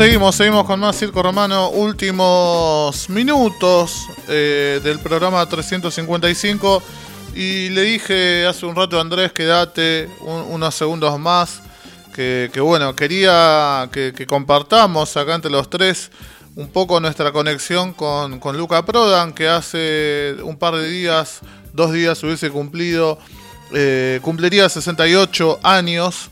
Seguimos, seguimos con más Circo Romano. Últimos minutos eh, del programa 355. Y le dije hace un rato a Andrés, quédate unos segundos más. Que, bueno, quería que, compartamos acá entre los tres un poco nuestra conexión con, con Luca Prodan, que hace un par de días, dos días hubiese cumplido, eh, cumpliría 68 años.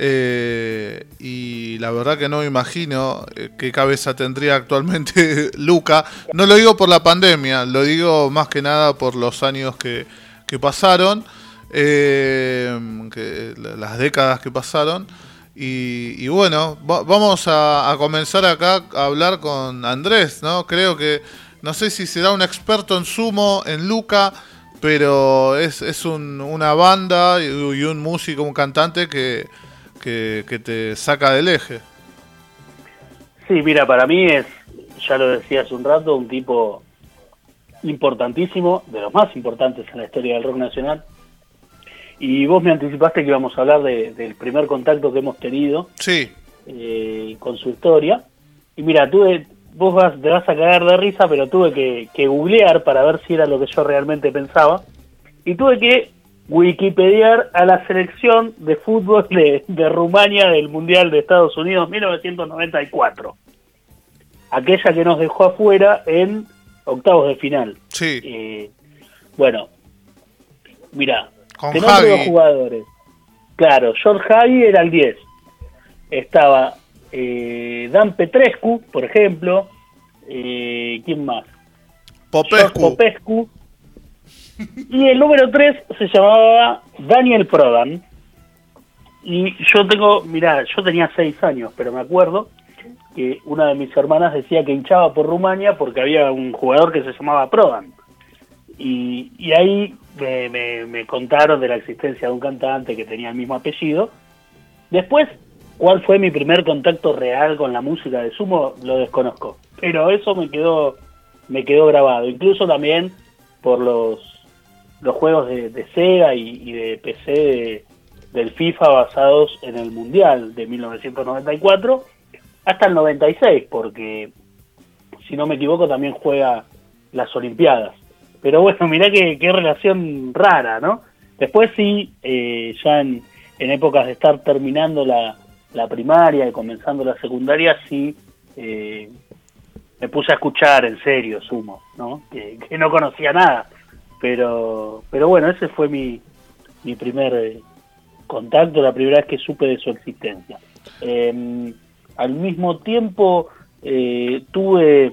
Eh, y la verdad que no me imagino eh, qué cabeza tendría actualmente Luca. No lo digo por la pandemia, lo digo más que nada por los años que, pasaron, eh, las décadas que pasaron. Y, bueno, vamos a, comenzar acá a hablar con Andrés, ¿no? Creo que, no sé si será un experto en sumo, en Luca, pero es, es una banda y un músico, un cantante que que, te saca del eje. Sí, mira, para mí es, ya lo decía hace un rato, un tipo importantísimo, de los más importantes en la historia del rock nacional. Y vos me anticipaste que íbamos a hablar del primer contacto que hemos tenido sí. Eh, con su historia. Y mira, tuve, vos vas, te vas a caer de risa, pero tuve que, que googlear para ver si era lo que yo realmente pensaba. Y tuve que Wikipediar a la selección de fútbol de, Rumania del Mundial de Estados Unidos 1994. Aquella que nos dejó afuera en octavos de final. Sí. Eh, bueno, mira, tenemos dos jugadores. Claro, George Hagi era el 10. Estaba eh, Dan Petrescu, por ejemplo. Eh, ¿Quién más? Popescu. Popescu y el número 3 se llamaba Daniel Prodan. Y yo tengo, mirá, yo tenía 6 años, pero me acuerdo que una de mis hermanas decía que hinchaba por Rumania porque había un jugador que se llamaba Prodan. Y, y ahí me, me, contaron de la existencia de un cantante que tenía el mismo apellido. Después, cuál fue mi primer contacto real con la música de Sumo, lo desconozco. Pero eso me quedó, me quedó grabado. Incluso también por los los juegos de, Sega y, de PC del FIFA basados en el Mundial de 1994 hasta el 96, porque si no me equivoco también juega las Olimpiadas. Pero bueno, mirá qué, relación rara, ¿no? Después sí, eh, ya en, épocas de estar terminando la, primaria y comenzando la secundaria, sí eh, me puse a escuchar en serio Sumo, ¿no? que no conocía nada pero, pero bueno, ese fue mi, mi primer eh, contacto, la primera vez que supe de su existencia. Em, al mismo tiempo, eh, tuve.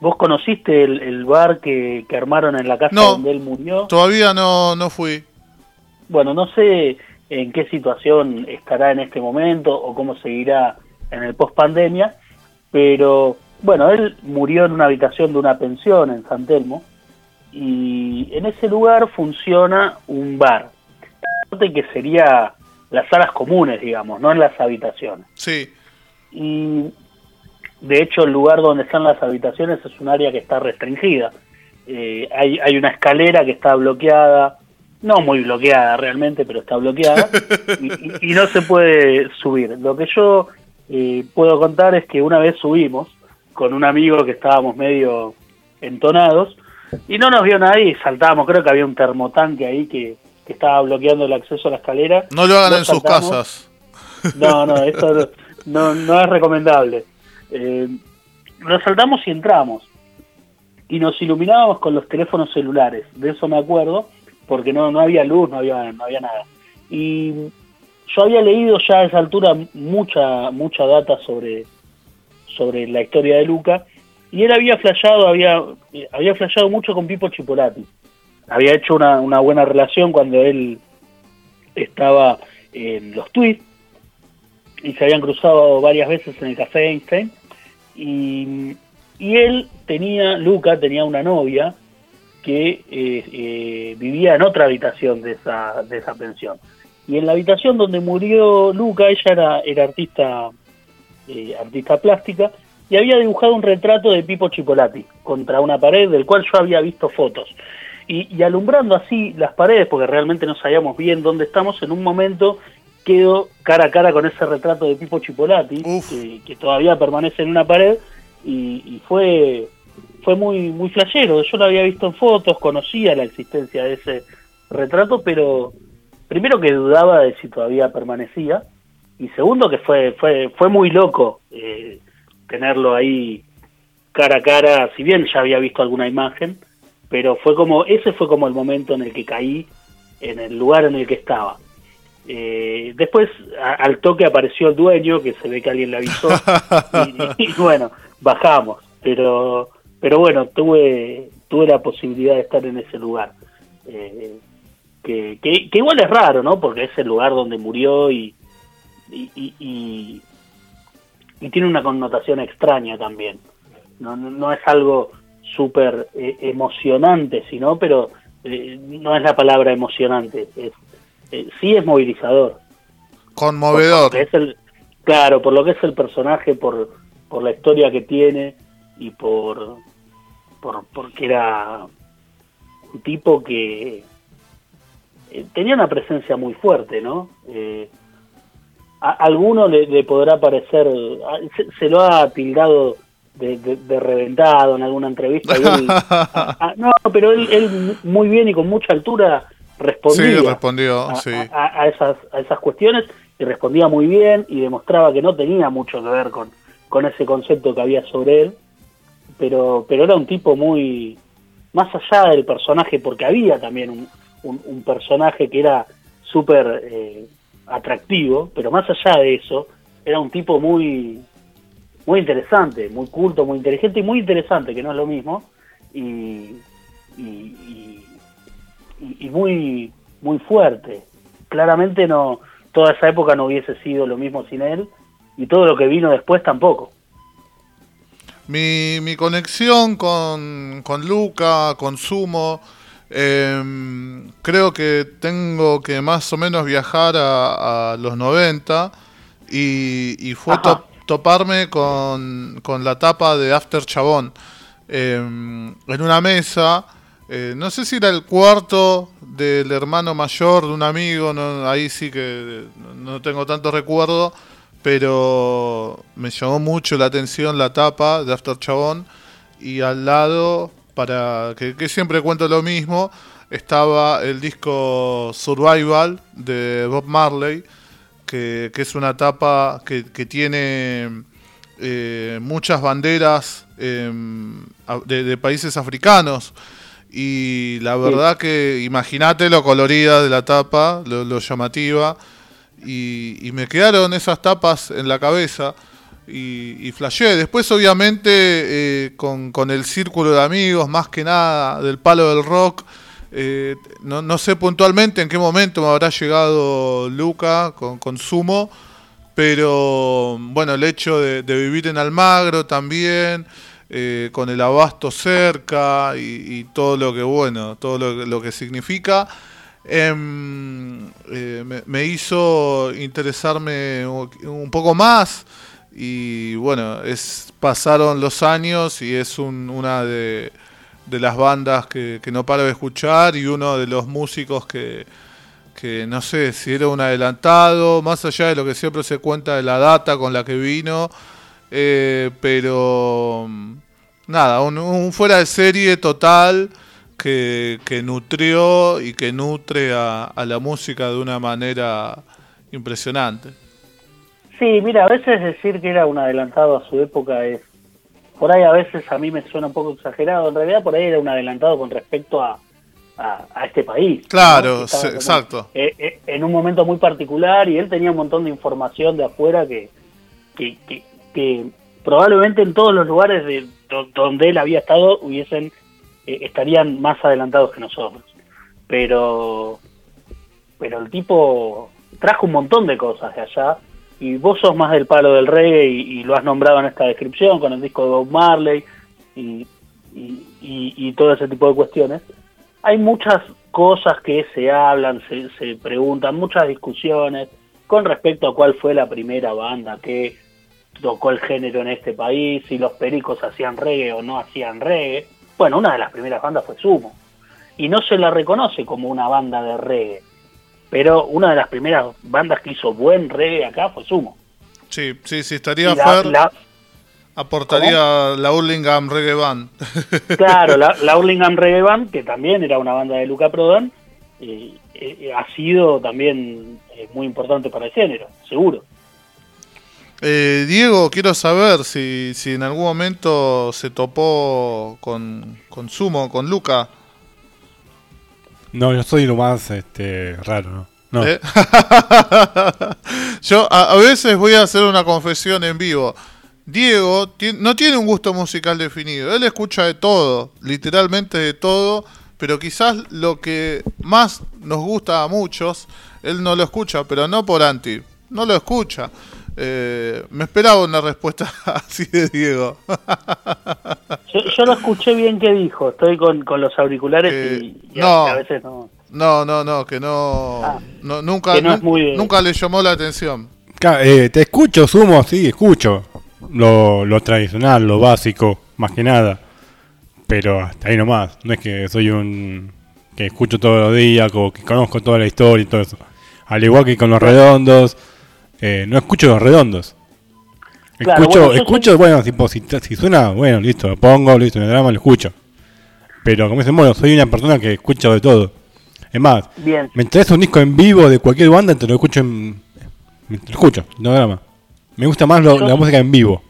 ¿Vos conociste el, bar que, que, armaron en la casa donde él murió? Todavía no, no fui. Bueno, no sé en qué situación estará en este momento o cómo seguirá en el post pandemia, pero bueno, él murió en una habitación de una pensión en San Telmo y en ese lugar funciona un bar, que sería las salas comunes, digamos, no en las habitaciones. Sí. Y de hecho el lugar donde están las habitaciones es un área que está restringida. Eh, hay, hay una escalera que está bloqueada, no muy bloqueada realmente, pero está bloqueada, y, no se puede subir. Lo que yo eh, puedo contar es que una vez subimos con un amigo que estábamos medio entonados, y no nos vio nadie y saltábamos, creo que había un termotanque ahí que, estaba bloqueando el acceso a la escalera. No lo hagan en sus casas. No, no, esto no, no es recomendable. Eh, lo saltamos y entramos. Y nos iluminábamos con los teléfonos celulares, de eso me acuerdo, porque no, no había luz, no había, no había nada. Y yo había leído ya a esa altura mucha, mucha data sobre, sobre la historia de Luca y él había flasheado, había, había flasheado mucho con Pipo Chipolati. Había hecho una, una buena relación cuando él estaba en los tweets y se habían cruzado varias veces en el café Einstein. Y, y él tenía, Luca tenía una novia que eh, eh, vivía en otra habitación de esa, de esa pensión. Y en la habitación donde murió Luca, ella era, era artista, eh, artista plástica, y había dibujado un retrato de Pipo Chipolati contra una pared del cual yo había visto fotos. Y, alumbrando así las paredes, porque realmente no sabíamos bien dónde estamos, en un momento quedo cara a cara con ese retrato de Pipo Chipolati, que, todavía permanece en una pared, y, fue fue muy muy flashero. Yo lo había visto en fotos, conocía la existencia de ese retrato, pero primero que dudaba de si todavía permanecía, y segundo que fue fue fue muy loco eh, tenerlo ahí cara a cara, si bien ya había visto alguna imagen, pero fue como ese fue como el momento en el que caí en el lugar en el que estaba. Eh, después al toque apareció el dueño, que se ve que alguien le avisó, y, bueno, bajamos, pero pero bueno, tuve tuve la posibilidad de estar en ese lugar. Eh, que, que, igual es raro, ¿no? Porque es el lugar donde murió y, y, y, tiene una connotación extraña también. No, no, es algo súper eh, emocionante, sino, pero eh, no es la palabra emocionante, es, eh, sí es movilizador. Conmovedor. Es el, claro, por lo que es el personaje, por, por la historia que tiene y por, por porque era un tipo que tenía una presencia muy fuerte, ¿no? A, alguno le, podrá parecer, se, lo ha tildado de, reventado en alguna entrevista. no, pero él, muy bien y con mucha altura respondía, respondió, a, esas, a esas cuestiones y respondía muy bien y demostraba que no tenía mucho que ver con, con ese concepto que había sobre él, pero, pero era un tipo muy, más allá del personaje, porque había también un, un, personaje que era súper eh, atractivo, pero más allá de eso, era un tipo muy, muy interesante, muy culto, muy inteligente y muy interesante, que no es lo mismo, y, muy, muy fuerte. Claramente no, toda esa época no hubiese sido lo mismo sin él, y todo lo que vino después tampoco. Mi, mi conexión con, con Luca, con Sumo, eh, creo que tengo que más o menos viajar a, los 90 y, fue toparme con, con, la tapa de After Chabón em, en una mesa. Eh, no sé si era el cuarto del hermano mayor de un amigo, no, ahí sí que no tengo tanto recuerdo, pero me llamó mucho la atención la tapa de After Chabón y al lado para que, siempre cuento lo mismo, estaba el disco Survival de Bob Marley, que, es una tapa que, tiene eh, muchas banderas em, de, países africanos. Y la verdad que imagínate lo colorida de la tapa, lo, llamativa. Y, y, me quedaron esas tapas en la cabeza y, y Después, obviamente, eh, con, el círculo de amigos, más que nada, del palo del rock. Eh, no, sé puntualmente en qué momento me habrá llegado Luca con, con Sumo, pero bueno, el hecho de, vivir en Almagro también, eh, con el abasto cerca y, todo lo que, bueno, todo lo, que significa. Em, me, hizo interesarme un poco más y bueno, es pasaron los años y es una de, las bandas que, no paro de escuchar y uno de los músicos que, no sé si era un adelantado, más allá de lo que siempre se cuenta de la data con la que vino, eh, pero nada, un, fuera de serie total que, que nutrió y que nutre a la música de una manera impresionante. Sí, mira, a veces decir que era un adelantado a su época es, por ahí a veces a mí me suena un poco exagerado, en realidad por ahí era un adelantado con respecto a, a, este país. Claro, exacto. Eh, eh, en un momento muy particular y él tenía un montón de información de afuera que, que, que, probablemente en todos los lugares de, donde él había estado hubiesen eh, estarían más adelantados que nosotros. Pero, pero el tipo trajo un montón de cosas de allá y vos sos más del palo del reggae y, lo has nombrado en esta descripción con el disco de Bob Marley y, y, todo ese tipo de cuestiones, hay muchas cosas que se hablan, se, se preguntan, muchas discusiones con respecto a cuál fue la primera banda que tocó el género en este país, si los pericos hacían reggae o no hacían reggae. Bueno, una de las primeras bandas fue Sumo, y no se la reconoce como una banda de reggae. Pero una de las primeras bandas que hizo buen reggae acá fue Sumo. Sí, sí, sí, estaría Fer, aportaría la Hurlingham Reggae Band. Claro, la, la Hurlingham Reggae Band, que también era una banda de Luca Prodan, eh, eh, ha sido también eh, muy importante para el género, seguro. Diego, quiero saber si, si en algún momento se topó con, con Sumo, con Luca. No, yo soy lo más este, raro, ¿no? ¿Eh? yo a, veces voy a hacer una confesión en vivo. Diego no tiene un gusto musical definido. Él escucha de todo, literalmente de todo, pero quizás lo que más nos gusta a muchos, él no lo escucha, pero no por anti, no lo escucha. Eh, me esperaba una respuesta así de Diego. yo, no escuché bien qué dijo. Estoy con, los auriculares y, no, a veces no. No, no, no, que no, ah, nunca, nunca le llamó la atención. Eh, te escucho, sumo, sí, escucho. Lo, lo tradicional, lo básico, más que nada. Pero hasta ahí nomás. No es que soy un. que escucho todos los días, que conozco toda la historia y todo eso. Al igual que con los redondos eh, no escucho los redondos. escucho, escucho bueno, tipo, si, suena, bueno, listo, lo pongo, listo, en el drama lo escucho. Pero como dicen, bueno, soy una persona que escucha de todo. Es más, Bien. me interesa un disco en vivo de cualquier banda, te lo escucho en. lo escucho, no drama. Me gusta más la música en vivo.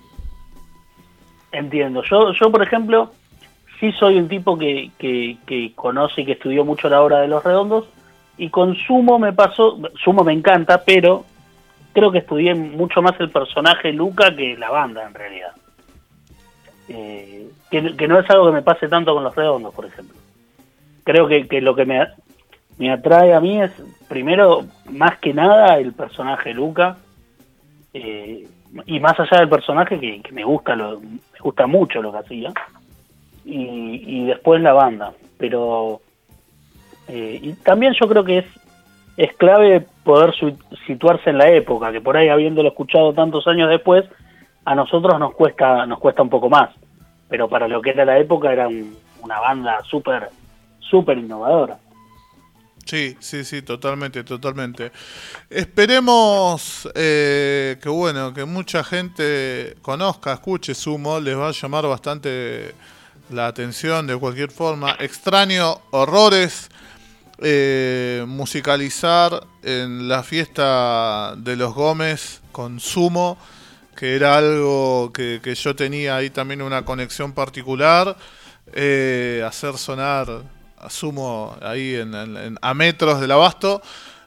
Entiendo. Yo, yo por ejemplo, sí soy un tipo que, que, que conoce y que estudió mucho la obra de los redondos. Y con Sumo me pasó, Sumo me encanta, pero creo que estudié mucho más el personaje Luca que la banda en realidad. Eh, que, no es algo que me pase tanto con los redondos, por ejemplo. Creo que, lo que me, me atrae a mí es, primero, más que nada, el personaje Luca. Eh, y más allá del personaje, que, me gusta lo, me gusta mucho lo que hacía. Y, y después la banda. Pero eh, y también yo creo que es es clave poder situarse en la época, que por ahí habiéndolo escuchado tantos años después, a nosotros nos cuesta, nos cuesta un poco más. Pero para lo que era la época era una banda súper, súper innovadora. Sí, sí, sí, totalmente, totalmente. Esperemos eh, que bueno, que mucha gente conozca, escuche Sumo, les va a llamar bastante la atención de cualquier forma. Extraño horrores eh, musicalizar en la fiesta de los Gómez con Sumo, que era algo que, yo tenía ahí también una conexión particular, eh, hacer sonar a Sumo ahí en, a metros del abasto.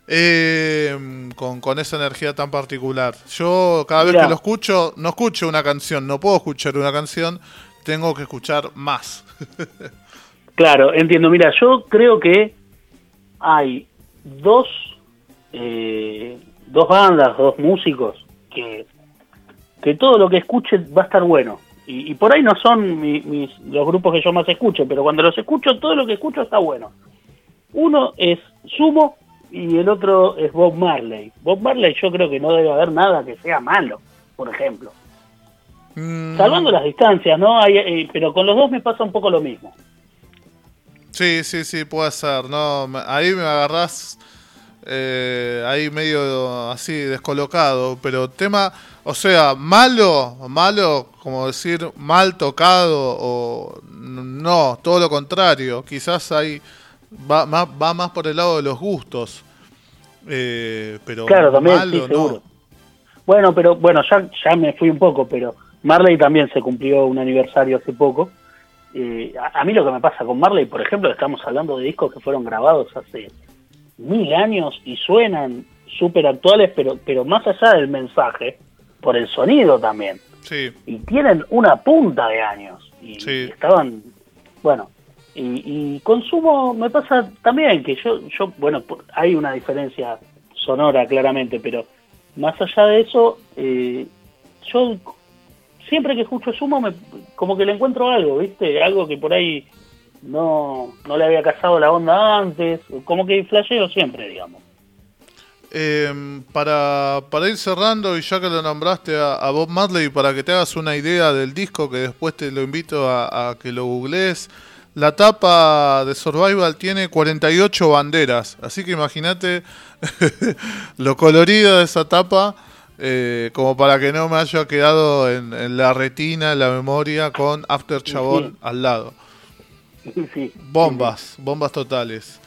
Eh, con, con, esa energía tan particular. Yo cada vez que lo escucho, no escucho una canción, no puedo escuchar una canción, tengo que escuchar más. claro, entiendo. Mira, yo creo que hay dos, eh, dos bandas, dos músicos que, que todo lo que escuche va a estar bueno. Y, por ahí no son mis, los grupos que yo más escucho, pero cuando los escucho, todo lo que escucho está bueno. Uno es Sumo y el otro es Bob Marley. Bob Marley yo creo que no debe haber nada que sea malo, por ejemplo. Mm. Salvando las distancias, ¿no? Hay, eh, pero con los dos me pasa un poco lo mismo. Sí, sí, sí, puede ser. No, ahí me agarrás eh, ahí medio así descolocado, pero tema, o sea, malo, malo, como decir mal tocado o no, todo lo contrario. Quizás ahí va más, va más por el lado de los gustos. Eh, pero claro, también, malo, seguro. Bueno, pero bueno, ya, ya me fui un poco, pero Marley también se cumplió un aniversario hace poco eh, a, mí lo que me pasa con Marley, por ejemplo, estamos hablando de discos que fueron grabados hace mil años y suenan súper actuales, pero, pero más allá del mensaje, por el sonido también. Sí. Y tienen una punta de años. Y, estaban, bueno, y, consumo me pasa también que yo, yo, bueno, hay una diferencia sonora claramente, pero más allá de eso, eh, yo siempre que escucho Sumo, me, como que le encuentro algo, ¿viste? Algo que por ahí no, no le había casado la onda antes, como que flasheo siempre, digamos. Em, para, para ir cerrando, y ya que lo nombraste a, Bob Marley, para que te hagas una idea del disco, que después te lo invito a, que lo googlees, La tapa de Survival tiene 48 banderas, así que imagínate lo colorida de esa tapa, eh, como para que no me haya quedado en, la retina, en la memoria, con After Chabón al lado. Bombas, bombas totales.